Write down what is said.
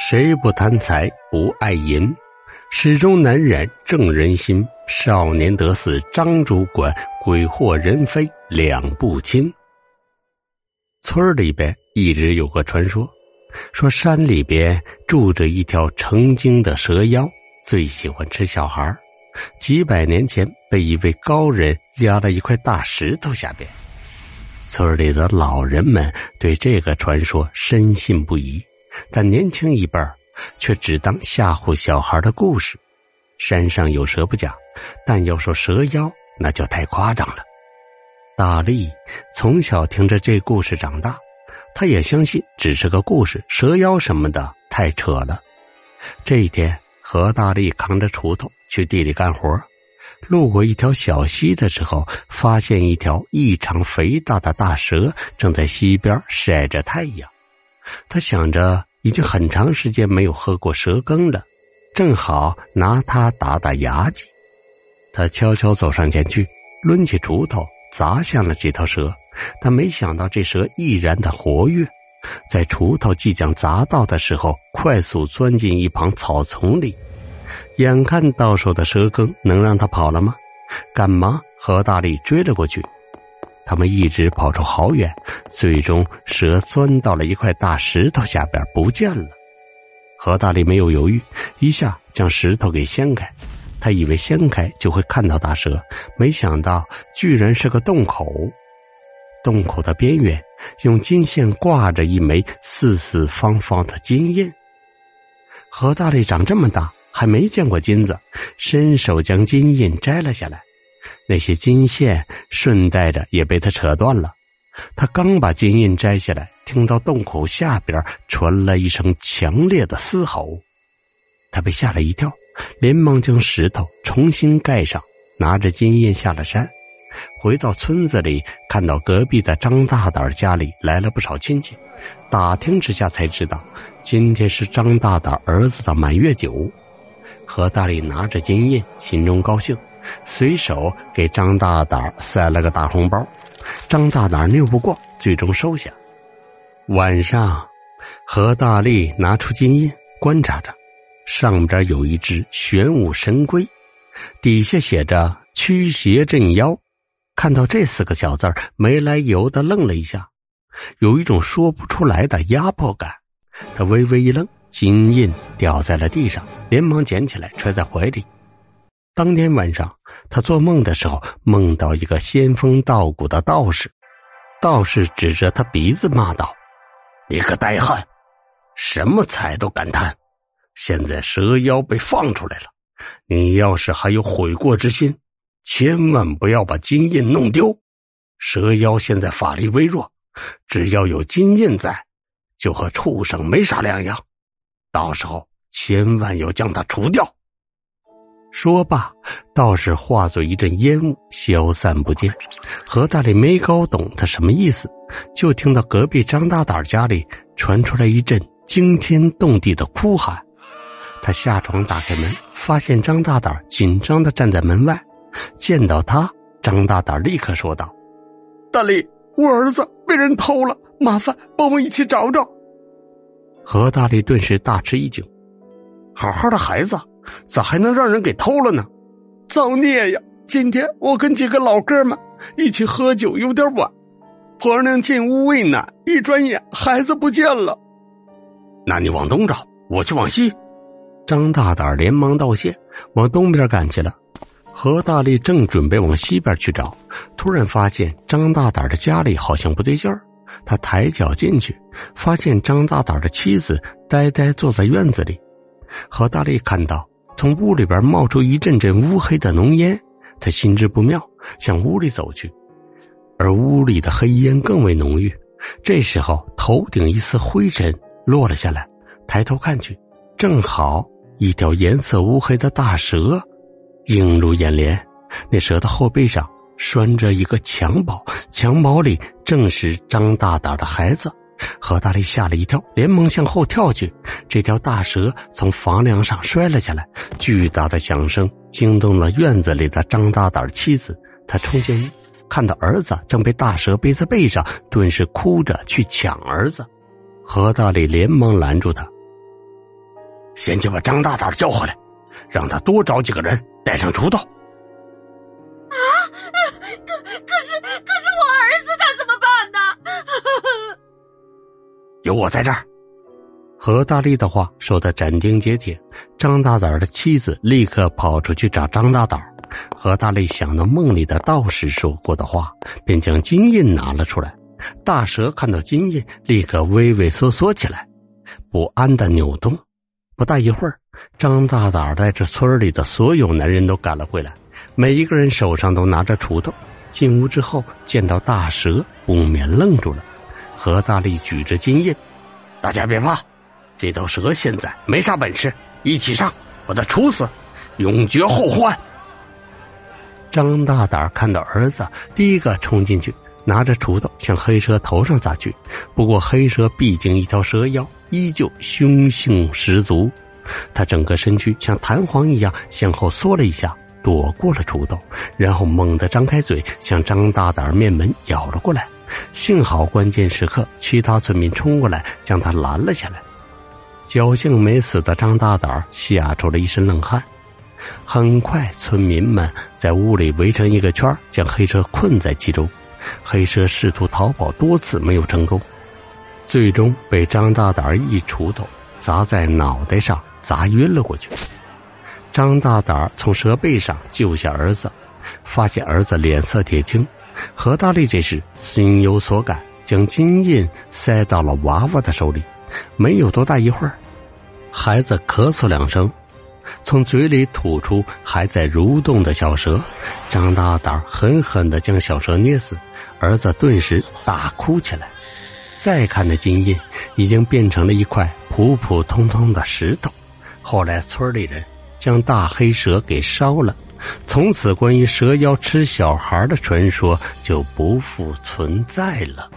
谁不贪财不爱银？始终难染正人心。少年得死张主管，鬼惑人非两不清。村里边一直有个传说，说山里边住着一条成精的蛇妖，最喜欢吃小孩几百年前被一位高人压了一块大石头下边。村里的老人们对这个传说深信不疑。但年轻一辈儿却只当吓唬小孩的故事。山上有蛇不假，但要说蛇妖，那就太夸张了。大力从小听着这故事长大，他也相信只是个故事，蛇妖什么的太扯了。这一天，何大力扛着锄头去地里干活，路过一条小溪的时候，发现一条异常肥大的大蛇正在溪边晒着太阳。他想着。已经很长时间没有喝过蛇羹了，正好拿它打打牙祭。他悄悄走上前去，抡起锄头砸向了这条蛇，但没想到这蛇毅然的活跃，在锄头即将砸到的时候，快速钻进一旁草丛里。眼看到手的蛇羹能让他跑了吗？赶忙和大力追了过去。他们一直跑出好远，最终蛇钻到了一块大石头下边不见了。何大力没有犹豫，一下将石头给掀开。他以为掀开就会看到大蛇，没想到居然是个洞口。洞口的边缘用金线挂着一枚四四方方的金印。何大力长这么大还没见过金子，伸手将金印摘了下来。那些金线顺带着也被他扯断了。他刚把金印摘下来，听到洞口下边传来一声强烈的嘶吼，他被吓了一跳，连忙将石头重新盖上，拿着金印下了山。回到村子里，看到隔壁的张大胆家里来了不少亲戚，打听之下才知道，今天是张大胆儿子的满月酒。何大力拿着金印，心中高兴。随手给张大胆塞了个大红包，张大胆拗不过，最终收下。晚上，何大力拿出金印观察着，上边有一只玄武神龟，底下写着“驱邪镇妖”。看到这四个小字没来由的愣了一下，有一种说不出来的压迫感。他微微一愣，金印掉在了地上，连忙捡起来揣在怀里。当天晚上，他做梦的时候，梦到一个仙风道骨的道士。道士指着他鼻子骂道：“你个呆汉，什么财都敢贪！现在蛇妖被放出来了，你要是还有悔过之心，千万不要把金印弄丢。蛇妖现在法力微弱，只要有金印在，就和畜生没啥两样。到时候千万要将他除掉。”说罢，道士化作一阵烟雾消散不见。何大力没搞懂他什么意思，就听到隔壁张大胆家里传出来一阵惊天动地的哭喊。他下床打开门，发现张大胆紧张的站在门外。见到他，张大胆立刻说道：“大力，我儿子被人偷了，麻烦帮我一起找找。”何大力顿时大吃一惊：“好好的孩子！”咋还能让人给偷了呢？造孽呀！今天我跟几个老哥们一起喝酒，有点晚，婆娘进屋喂奶，一转眼孩子不见了。那你往东找，我去往西。张大胆连忙道谢，往东边赶去了。何大力正准备往西边去找，突然发现张大胆的家里好像不对劲儿。他抬脚进去，发现张大胆的妻子呆呆坐在院子里。何大力看到。从屋里边冒出一阵阵乌黑的浓烟，他心知不妙，向屋里走去，而屋里的黑烟更为浓郁。这时候，头顶一丝灰尘落了下来，抬头看去，正好一条颜色乌黑的大蛇映入眼帘。那蛇的后背上拴着一个襁褓，襁褓里正是张大胆的孩子。何大力吓了一跳，连忙向后跳去。这条大蛇从房梁上摔了下来，巨大的响声惊动了院子里的张大胆妻子。他冲进屋，看到儿子正被大蛇背在背上，顿时哭着去抢儿子。何大力连忙拦住他：“先去把张大胆叫回来，让他多找几个人带上锄头。有我在这儿。何大力的话说的斩钉截铁，张大胆的妻子立刻跑出去找张大胆。何大力想到梦里的道士说过的话，便将金印拿了出来。大蛇看到金印，立刻畏畏缩缩起来，不安的扭动。不大一会儿，张大胆带着村里的所有男人都赶了回来，每一个人手上都拿着锄头。进屋之后，见到大蛇，不免愣住了。何大力举着金印：“大家别怕，这头蛇现在没啥本事，一起上，把它处死，永绝后患。”张大胆看到儿子，第一个冲进去，拿着锄头向黑蛇头上砸去。不过黑蛇毕竟一条蛇妖，依旧凶性十足。他整个身躯像弹簧一样向后缩了一下，躲过了锄头，然后猛地张开嘴向张大胆面门咬了过来。幸好关键时刻，其他村民冲过来将他拦了下来。侥幸没死的张大胆吓出了一身冷汗。很快，村民们在屋里围成一个圈，将黑蛇困在其中。黑蛇试图逃跑多次没有成功，最终被张大胆一锄头砸在脑袋上，砸晕了过去。张大胆从蛇背上救下儿子，发现儿子脸色铁青。何大力这时心有所感，将金印塞到了娃娃的手里。没有多大一会儿，孩子咳嗽两声。从嘴里吐出还在蠕动的小蛇，张大胆狠狠的将小蛇捏死，儿子顿时大哭起来。再看那金印，已经变成了一块普普通通的石头。后来村里人将大黑蛇给烧了，从此关于蛇妖吃小孩的传说就不复存在了。